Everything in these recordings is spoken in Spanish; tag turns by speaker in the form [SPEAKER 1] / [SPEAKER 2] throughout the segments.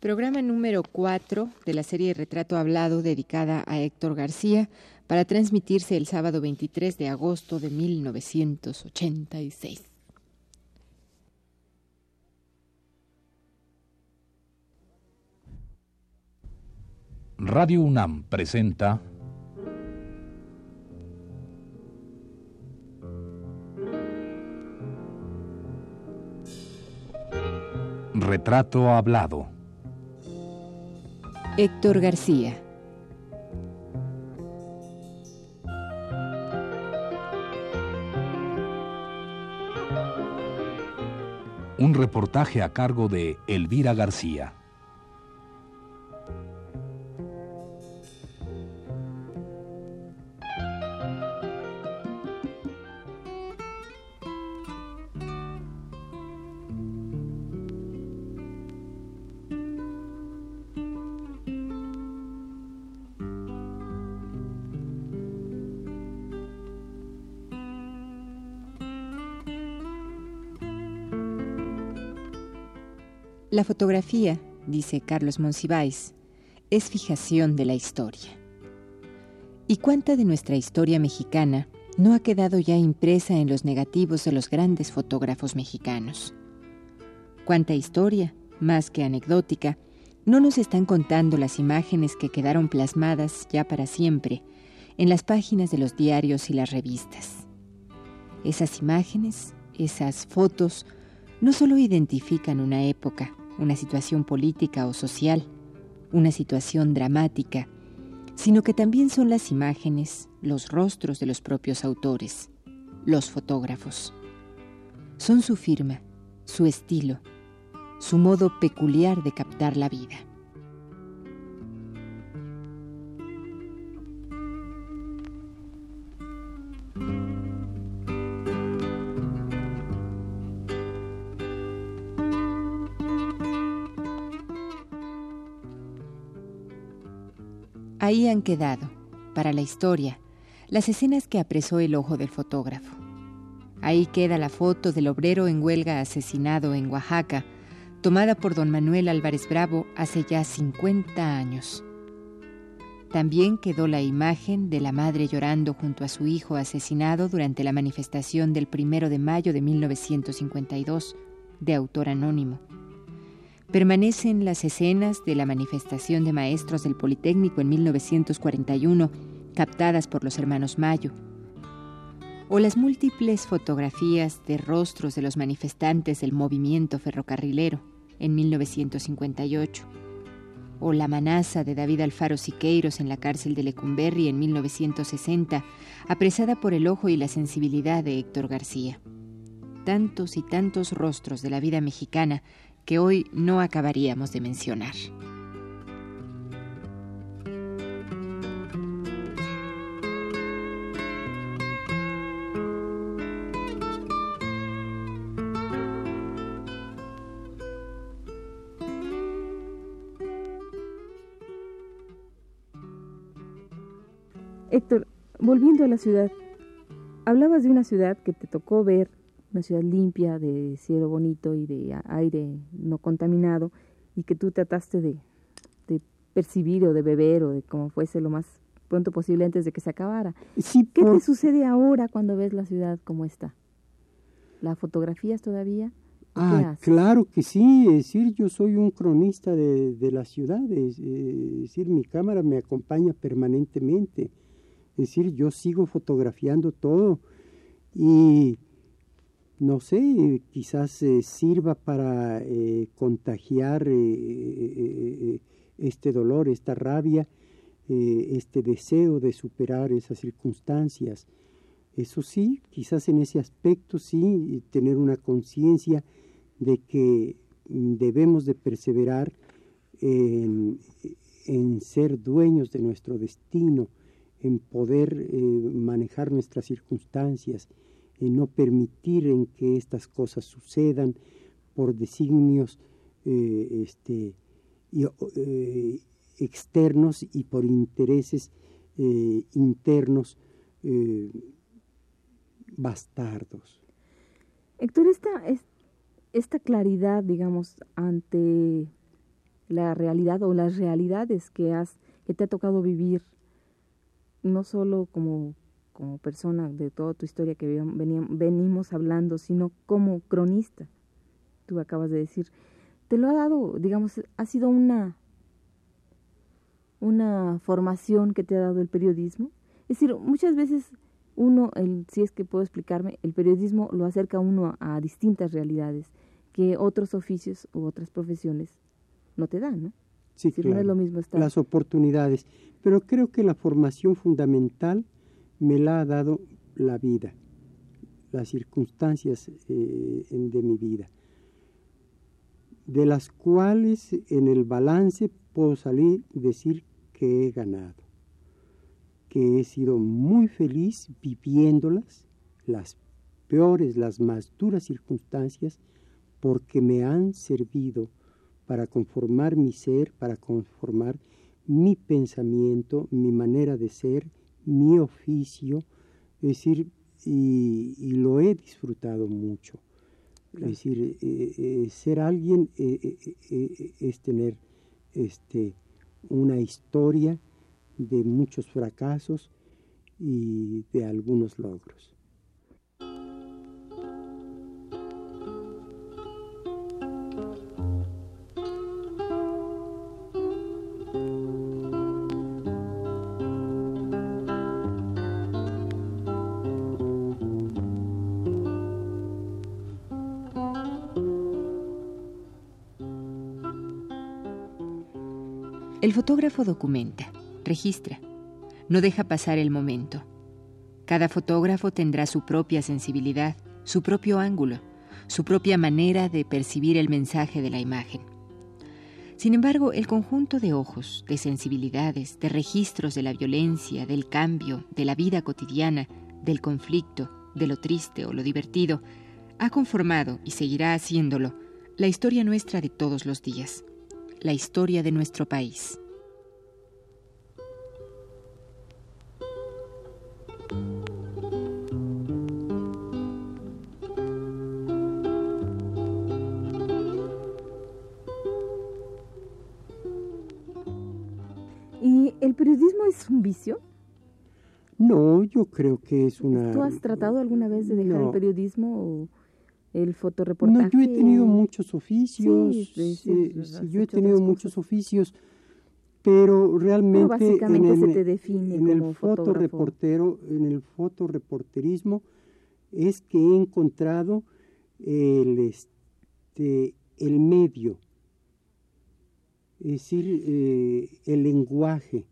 [SPEAKER 1] programa número 4 de la serie Retrato Hablado dedicada a Héctor García para transmitirse el sábado 23 de agosto de 1986.
[SPEAKER 2] Radio UNAM presenta Retrato Hablado
[SPEAKER 1] Héctor García.
[SPEAKER 2] Un reportaje a cargo de Elvira García.
[SPEAKER 1] La fotografía, dice Carlos Monsiváis, es fijación de la historia. ¿Y cuánta de nuestra historia mexicana no ha quedado ya impresa en los negativos de los grandes fotógrafos mexicanos? ¿Cuánta historia, más que anecdótica, no nos están contando las imágenes que quedaron plasmadas ya para siempre en las páginas de los diarios y las revistas? Esas imágenes, esas fotos, no solo identifican una época, una situación política o social, una situación dramática, sino que también son las imágenes, los rostros de los propios autores, los fotógrafos. Son su firma, su estilo, su modo peculiar de captar la vida. Ahí han quedado, para la historia, las escenas que apresó el ojo del fotógrafo. Ahí queda la foto del obrero en huelga asesinado en Oaxaca, tomada por don Manuel Álvarez Bravo hace ya 50 años. También quedó la imagen de la madre llorando junto a su hijo asesinado durante la manifestación del primero de mayo de 1952, de autor anónimo. Permanecen las escenas de la manifestación de maestros del Politécnico en 1941, captadas por los hermanos Mayo, o las múltiples fotografías de rostros de los manifestantes del movimiento ferrocarrilero en 1958, o la manaza de David Alfaro Siqueiros en la cárcel de Lecumberri en 1960, apresada por el ojo y la sensibilidad de Héctor García. Tantos y tantos rostros de la vida mexicana que hoy no acabaríamos de mencionar.
[SPEAKER 3] Héctor, volviendo a la ciudad, hablabas de una ciudad que te tocó ver una ciudad limpia, de cielo bonito y de aire no contaminado, y que tú trataste de, percibir o de beber o de como fuese lo más pronto posible antes de que se acabara. ¿Qué te sucede ahora cuando ves la ciudad como está? ¿La fotografías todavía?
[SPEAKER 4] Ah, claro que sí, es decir, yo soy un cronista de, la ciudad, es, decir, mi cámara me acompaña permanentemente, es decir, yo sigo fotografiando todo y no sé, quizás eh, sirva para eh, contagiar eh, este dolor, esta rabia, este deseo de superar esas circunstancias. Eso sí, quizás en ese aspecto sí, tener una conciencia de que debemos de perseverar en, ser dueños de nuestro destino, en poder manejar nuestras circunstancias en no permitir en que estas cosas sucedan por designios eh, este, eh, externos y por intereses eh, internos bastardos.
[SPEAKER 3] Héctor, esta, esta claridad, digamos, ante la realidad o las realidades que has que te ha tocado vivir no solo como como persona de toda tu historia que venimos hablando, sino como cronista. Tú acabas de decir, te lo ha dado, digamos, ha sido una una formación que te ha dado el periodismo. Es decir, muchas veces uno, el, si es que puedo explicarme, el periodismo lo acerca a uno a, distintas realidades que otros oficios u otras profesiones no te dan, ¿no?
[SPEAKER 4] Sí, claro.
[SPEAKER 3] es lo mismo estar.
[SPEAKER 4] Las oportunidades. Pero creo que la formación fundamental me la ha dado la vida, las circunstancias eh, de mi vida, de las cuales en el balance puedo salir decir que he ganado, que he sido muy feliz viviéndolas, las peores, las más duras circunstancias, porque me han servido para conformar mi ser, para conformar mi pensamiento, mi manera de ser mi oficio, es decir, y, lo he disfrutado mucho. Es decir, eh, eh, ser alguien eh, es tener este, una historia de muchos fracasos y de algunos logros.
[SPEAKER 1] El fotógrafo documenta, registra, no deja pasar el momento. Cada fotógrafo tendrá su propia sensibilidad, su propio ángulo, su propia manera de percibir el mensaje de la imagen. Sin embargo, el conjunto de ojos, de sensibilidades, de registros de la violencia, del cambio, de la vida cotidiana, del conflicto, de lo triste o lo divertido, ha conformado y seguirá haciéndolo la historia nuestra de todos los días la historia de nuestro país.
[SPEAKER 3] ¿Y el periodismo es un vicio?
[SPEAKER 4] No, yo creo que es una...
[SPEAKER 3] ¿Tú has tratado alguna vez de dejar el periodismo o el fotoreportaje.
[SPEAKER 4] No, yo he tenido muchos oficios, sí, yo he tenido muchos oficios, pero realmente
[SPEAKER 3] en el, se te define
[SPEAKER 4] en el fotoreportero, en el fotoreporterismo es que he encontrado el este el medio, es decir, eh, el lenguaje,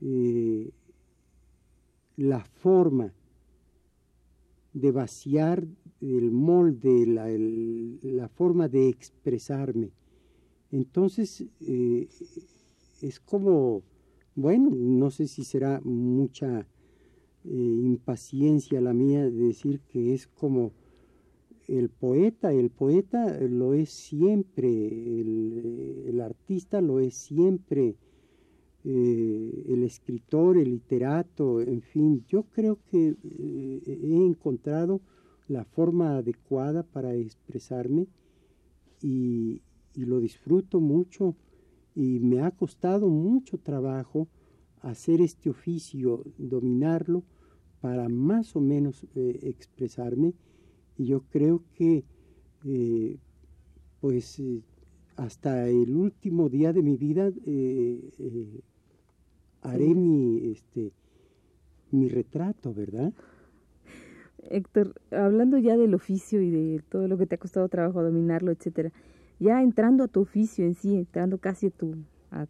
[SPEAKER 4] eh, la forma de vaciar el molde, la, forma de expresarme. Entonces, eh, es como, bueno, no sé si será mucha eh, impaciencia la mía de decir que es como el poeta, el poeta lo es siempre, el artista lo es siempre, eh, el escritor, el literato, en fin, yo creo que eh, he encontrado la forma adecuada para expresarme y, lo disfruto mucho y me ha costado mucho trabajo hacer este oficio, dominarlo para más o menos eh, expresarme y yo creo que pues hasta el último día de mi vida haré mi, este, mi retrato, ¿verdad?
[SPEAKER 3] Héctor, hablando ya del oficio y de todo lo que te ha costado trabajo dominarlo, etcétera, ya entrando a tu oficio en sí, entrando casi a tu, a,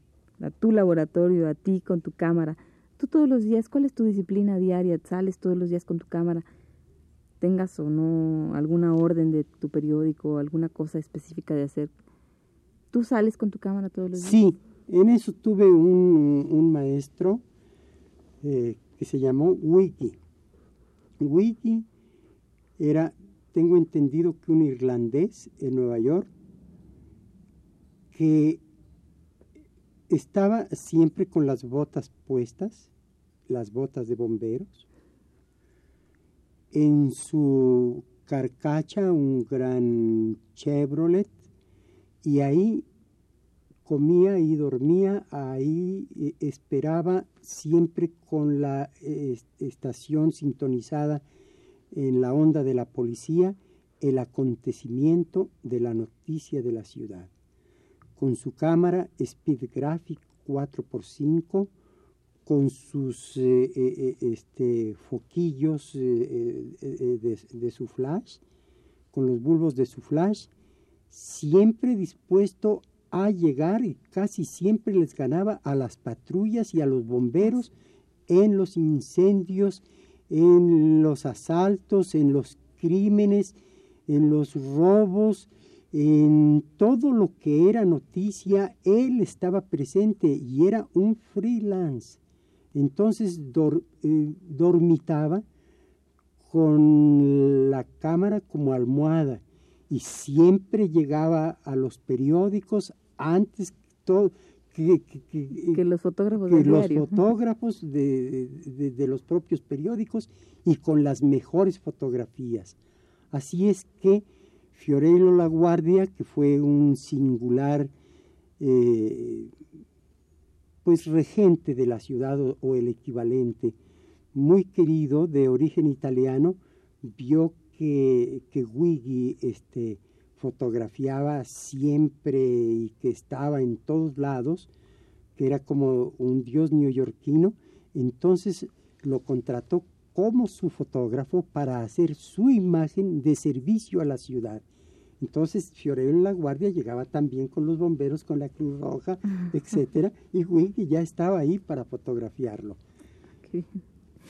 [SPEAKER 3] tu laboratorio, a ti con tu cámara, tú todos los días, ¿cuál es tu disciplina diaria? ¿Sales todos los días con tu cámara? tengas o no alguna orden de tu periódico, alguna cosa específica de hacer. ¿Tú sales con tu cámara todos los días?
[SPEAKER 4] Sí, en eso tuve un, maestro eh, que se llamó Wiki. Wiki era, tengo entendido que un irlandés en Nueva York que estaba siempre con las botas puestas, las botas de bomberos, en su carcacha un gran Chevrolet y ahí comía y dormía, ahí eh, esperaba siempre con la estación sintonizada en la onda de la policía el acontecimiento de la noticia de la ciudad. Con su cámara Speed Graphic 4x5, con sus eh, eh, este, foquillos de, de su flash, con los bulbos de su flash, siempre dispuesto a llegar y casi siempre les ganaba a las patrullas y a los bomberos en los incendios, en los asaltos, en los crímenes, en los robos, en todo lo que era noticia, él estaba presente y era un freelance. Entonces eh, dormitaba con la cámara como almohada y siempre llegaba a los periódicos antes todo, que,
[SPEAKER 3] que, los fotógrafos,
[SPEAKER 4] que los fotógrafos de, de, los propios periódicos y con las mejores fotografías. Así es que Fiorello La Guardia, que fue un singular eh, pues regente de la ciudad o, el equivalente, muy querido, de origen italiano, vio que, que Wiggy este, fotografiaba siempre y que estaba en todos lados, que era como un dios neoyorquino, entonces lo contrató como su fotógrafo para hacer su imagen de servicio a la ciudad. Entonces Fiorello en la Guardia llegaba también con los bomberos, con la Cruz Roja, etcétera, y Wiggy ya estaba ahí para fotografiarlo.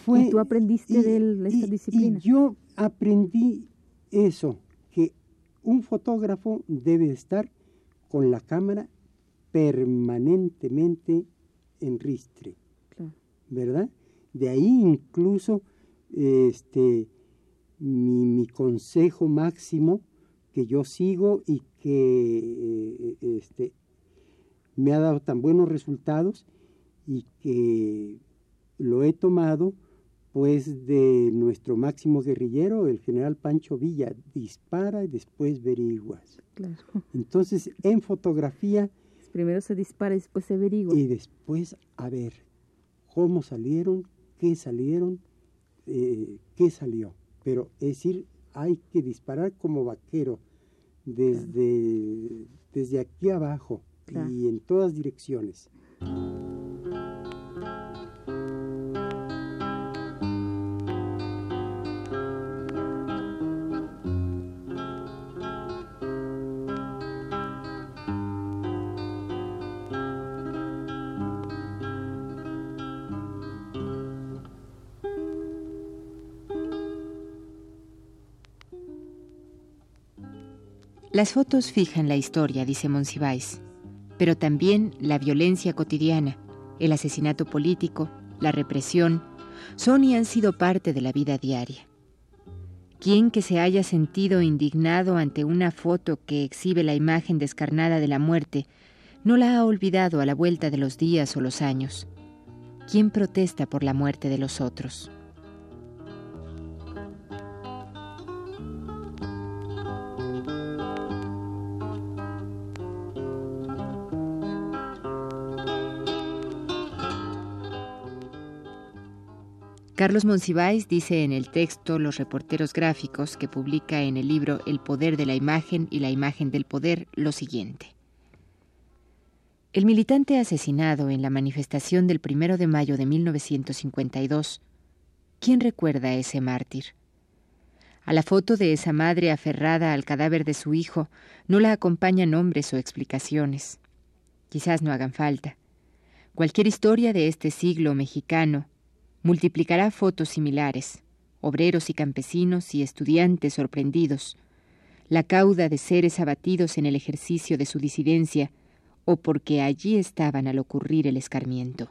[SPEAKER 3] Fue, ¿Y tú aprendiste de esta disciplina?
[SPEAKER 4] Y yo aprendí eso, un fotógrafo debe estar con la cámara permanentemente en ristre, ¿verdad? De ahí incluso este, mi, consejo máximo que yo sigo y que eh, este, me ha dado tan buenos resultados y que lo he tomado pues de nuestro máximo guerrillero, el general Pancho Villa, dispara y después veriguas. Claro. Entonces, en fotografía...
[SPEAKER 3] Primero se dispara y después se averigua.
[SPEAKER 4] Y después, a ver, cómo salieron, qué salieron, eh, qué salió. Pero es decir, hay que disparar como vaquero desde, desde aquí abajo y en todas direcciones.
[SPEAKER 1] Las fotos fijan la historia, dice Monsiváis, pero también la violencia cotidiana, el asesinato político, la represión, son y han sido parte de la vida diaria. ¿Quién que se haya sentido indignado ante una foto que exhibe la imagen descarnada de la muerte no la ha olvidado a la vuelta de los días o los años? ¿Quién protesta por la muerte de los otros? Carlos Monsiváis dice en el texto Los reporteros gráficos que publica en el libro El poder de la imagen y la imagen del poder lo siguiente. El militante asesinado en la manifestación del primero de mayo de 1952, ¿quién recuerda a ese mártir? A la foto de esa madre aferrada al cadáver de su hijo no la acompañan nombres o explicaciones. Quizás no hagan falta. Cualquier historia de este siglo mexicano multiplicará fotos similares, obreros y campesinos y estudiantes sorprendidos, la cauda de seres abatidos en el ejercicio de su disidencia o porque allí estaban al ocurrir el escarmiento.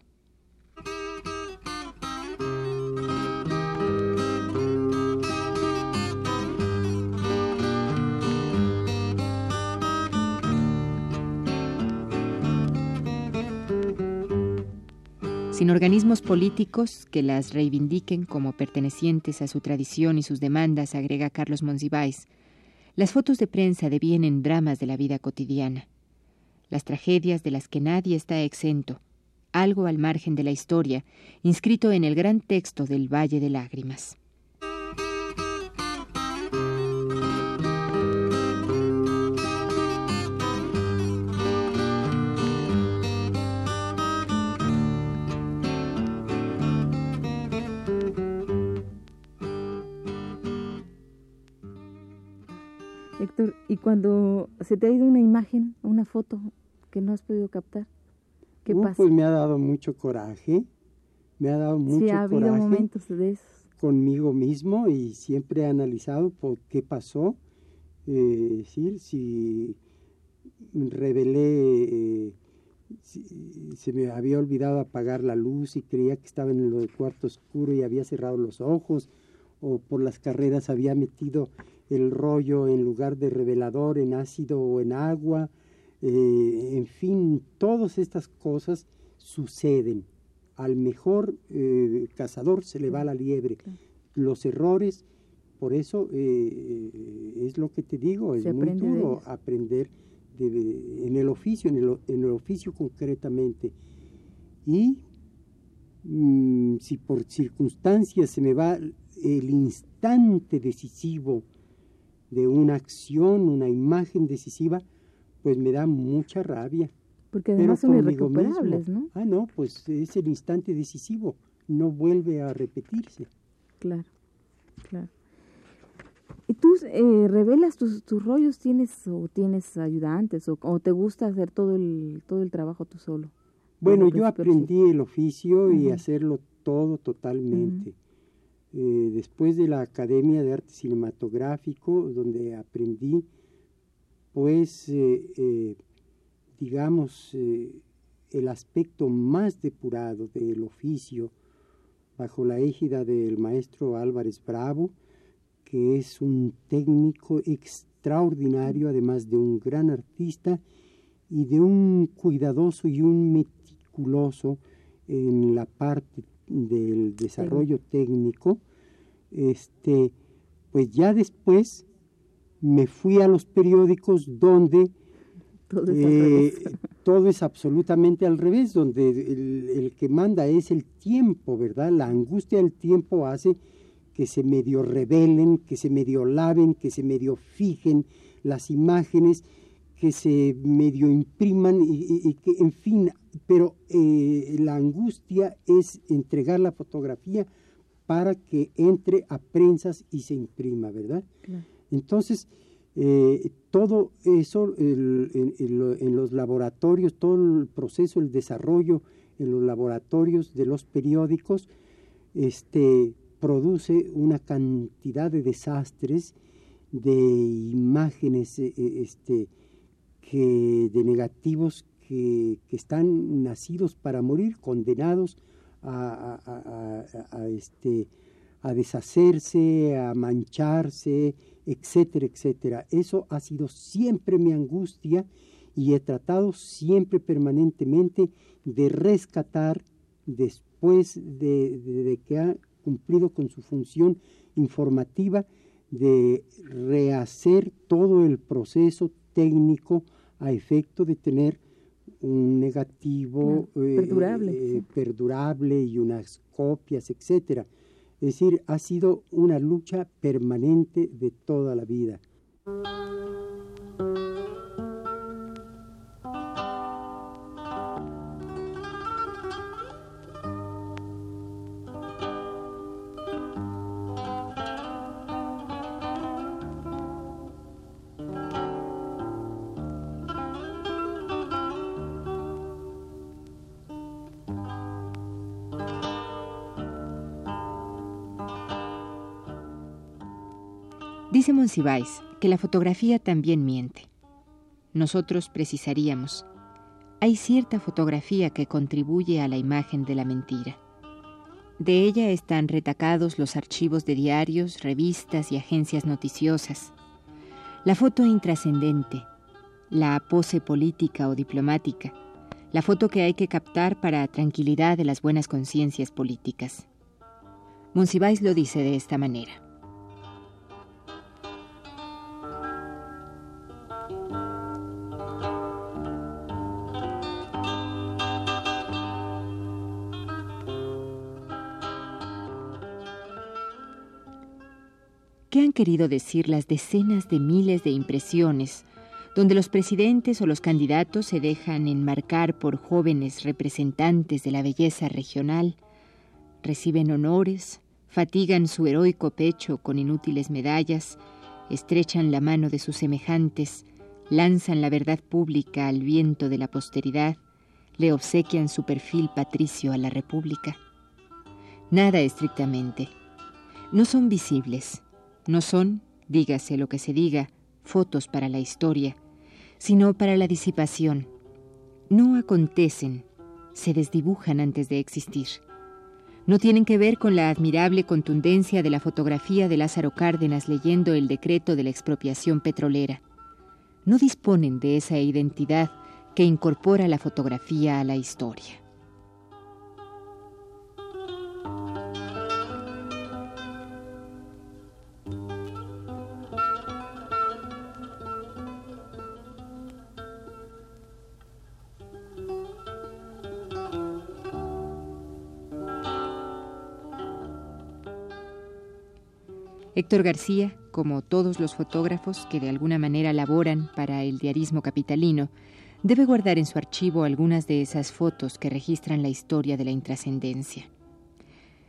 [SPEAKER 1] Sin organismos políticos que las reivindiquen como pertenecientes a su tradición y sus demandas, agrega Carlos Monsiváis, las fotos de prensa devienen dramas de la vida cotidiana. las tragedias de las que nadie está exento, algo al margen de la historia, inscrito en el gran texto del Valle de Lágrimas.
[SPEAKER 3] Héctor, ¿y cuando se te ha ido una imagen, una foto que no has podido captar? ¿Qué
[SPEAKER 4] Uh,
[SPEAKER 3] pasa?
[SPEAKER 4] Pues me ha dado mucho coraje, me ha dado mucho
[SPEAKER 3] sí, ha habido
[SPEAKER 4] coraje
[SPEAKER 3] momentos de esos.
[SPEAKER 4] conmigo mismo y siempre he analizado por qué pasó, eh, es decir, si revelé, eh, si- se me había olvidado apagar la luz y creía que estaba en el cuarto oscuro y había cerrado los ojos, o por las carreras había metido el rollo en lugar de revelador en ácido o en agua, eh, en fin, todas estas cosas suceden. Al mejor eh, cazador se le va la liebre. Los errores, por eso eh, es lo que te digo, es muy
[SPEAKER 3] de
[SPEAKER 4] duro aprender de- de- en el oficio, en el, o- en el oficio concretamente. Y mm, si por circunstancias se me va el instante decisivo de una acción, una imagen decisiva, pues me da mucha rabia.
[SPEAKER 3] Porque
[SPEAKER 4] Pero
[SPEAKER 3] además son
[SPEAKER 4] mismo.
[SPEAKER 3] irrecuperables, ¿no?
[SPEAKER 4] Ah, no, pues es el instante decisivo, no vuelve a repetirse.
[SPEAKER 3] Claro, claro. ¿Y tú eh, revelas tus, tus rollos? ¿Tienes o tienes ayudantes o, o te gusta hacer todo el, todo el trabajo tú solo?
[SPEAKER 4] Bueno, yo aprendí el oficio y hacerlo todo totalmente. Eh, después de la Academia de Arte Cinematográfico, donde aprendí, pues, eh, eh, digamos, el aspecto más depurado del oficio, bajo la égida del maestro Álvarez Bravo, que es un técnico extraordinario, además de un gran artista y de un cuidadoso y un meticuloso en la parte del desarrollo técnico, este, pues ya después me fui a los periódicos donde
[SPEAKER 3] Todo es al
[SPEAKER 4] eh, todo es absolutamente al revés, donde el, el que manda es el tiempo, ¿verdad? La angustia del tiempo hace que se medio revelen, que se medio laven, que se medio fijen las imágenes, que se medio impriman y, que, en fin, pero eh, la angustia es entregar la fotografía para que entre a prensas y se imprima, ¿verdad?
[SPEAKER 3] Claro.
[SPEAKER 4] Entonces, eh, todo eso el- en, en lo- en los laboratorios, todo el proceso, el desarrollo en los laboratorios de los periódicos, este, produce una cantidad de desastres, de imágenes, eh, eh, este, de negativos que, que están nacidos para morir, condenados a, este, a deshacerse, a mancharse, etcétera, etcétera. Eso ha sido siempre mi angustia y he tratado siempre permanentemente de rescatar después de, de- de que ha cumplido con su función informativa, de rehacer todo el proceso técnico a efecto de tener un negativo
[SPEAKER 3] Claro, perdurable,
[SPEAKER 4] eh,
[SPEAKER 3] sí.
[SPEAKER 4] perdurable y unas copias, etcétera. Es decir, ha sido una lucha permanente de toda la vida.
[SPEAKER 1] Dice Monsiváis que la fotografía también miente. Nosotros precisaríamos, hay cierta fotografía que contribuye a la imagen de la mentira. De ella están retacados los archivos de diarios, revistas y agencias noticiosas. La foto intrascendente, la pose política o diplomática, la foto que hay que captar para tranquilidad de las buenas conciencias políticas. Monsiváis lo dice de esta manera. Han querido decir las decenas de miles de impresiones donde los presidentes o los candidatos se dejan enmarcar por jóvenes representantes de la belleza regional, reciben honores, fatigan su heroico pecho con inútiles medallas, estrechan la mano de sus semejantes, lanzan la verdad pública al viento de la posteridad, le obsequian su perfil patricio a la República. Nada estrictamente. No son visibles, no son, dígase lo que se diga, fotos para la historia, sino para la disipación. No acontecen, se desdibujan antes de existir. No tienen que ver con la admirable contundencia de la fotografía de Lázaro Cárdenas leyendo el decreto de la expropiación petrolera. No disponen de esa identidad que incorpora la fotografía a la historia. Héctor García, como todos los fotógrafos que de alguna manera laboran para el diarismo capitalino, debe guardar en su archivo algunas de esas fotos que registran la historia de la intrascendencia.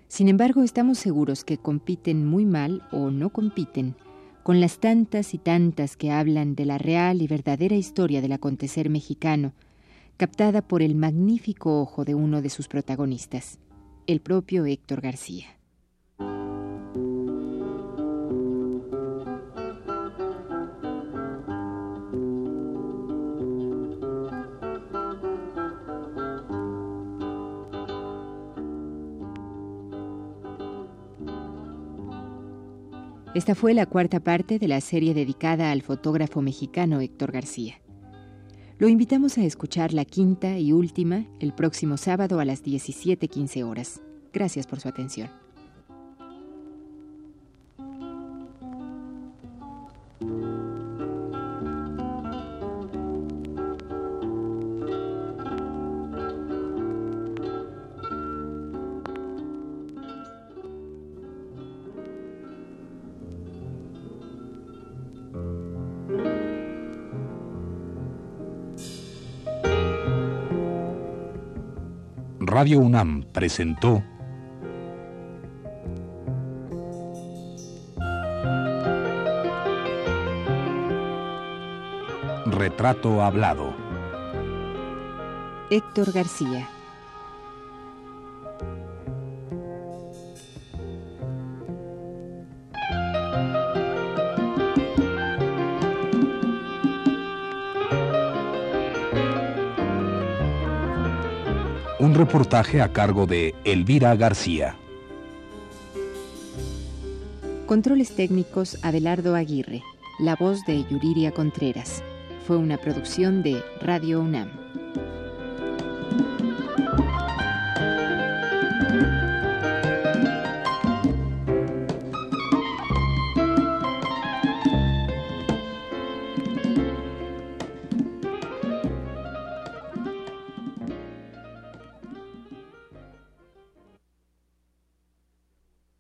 [SPEAKER 1] Sin embargo, estamos seguros que compiten muy mal o no compiten con las tantas y tantas que hablan de la real y verdadera historia del acontecer mexicano, captada por el magnífico ojo de uno de sus protagonistas, el propio Héctor García. Esta fue la cuarta parte de la serie dedicada al fotógrafo mexicano Héctor García. Lo invitamos a escuchar la quinta y última el próximo sábado a las 17.15 horas. Gracias por su atención.
[SPEAKER 2] Radio UNAM presentó Retrato Hablado.
[SPEAKER 1] Héctor García.
[SPEAKER 2] Un reportaje a cargo de Elvira García.
[SPEAKER 1] Controles técnicos Abelardo Aguirre. La voz de Yuriria Contreras. Fue una producción de Radio UNAM.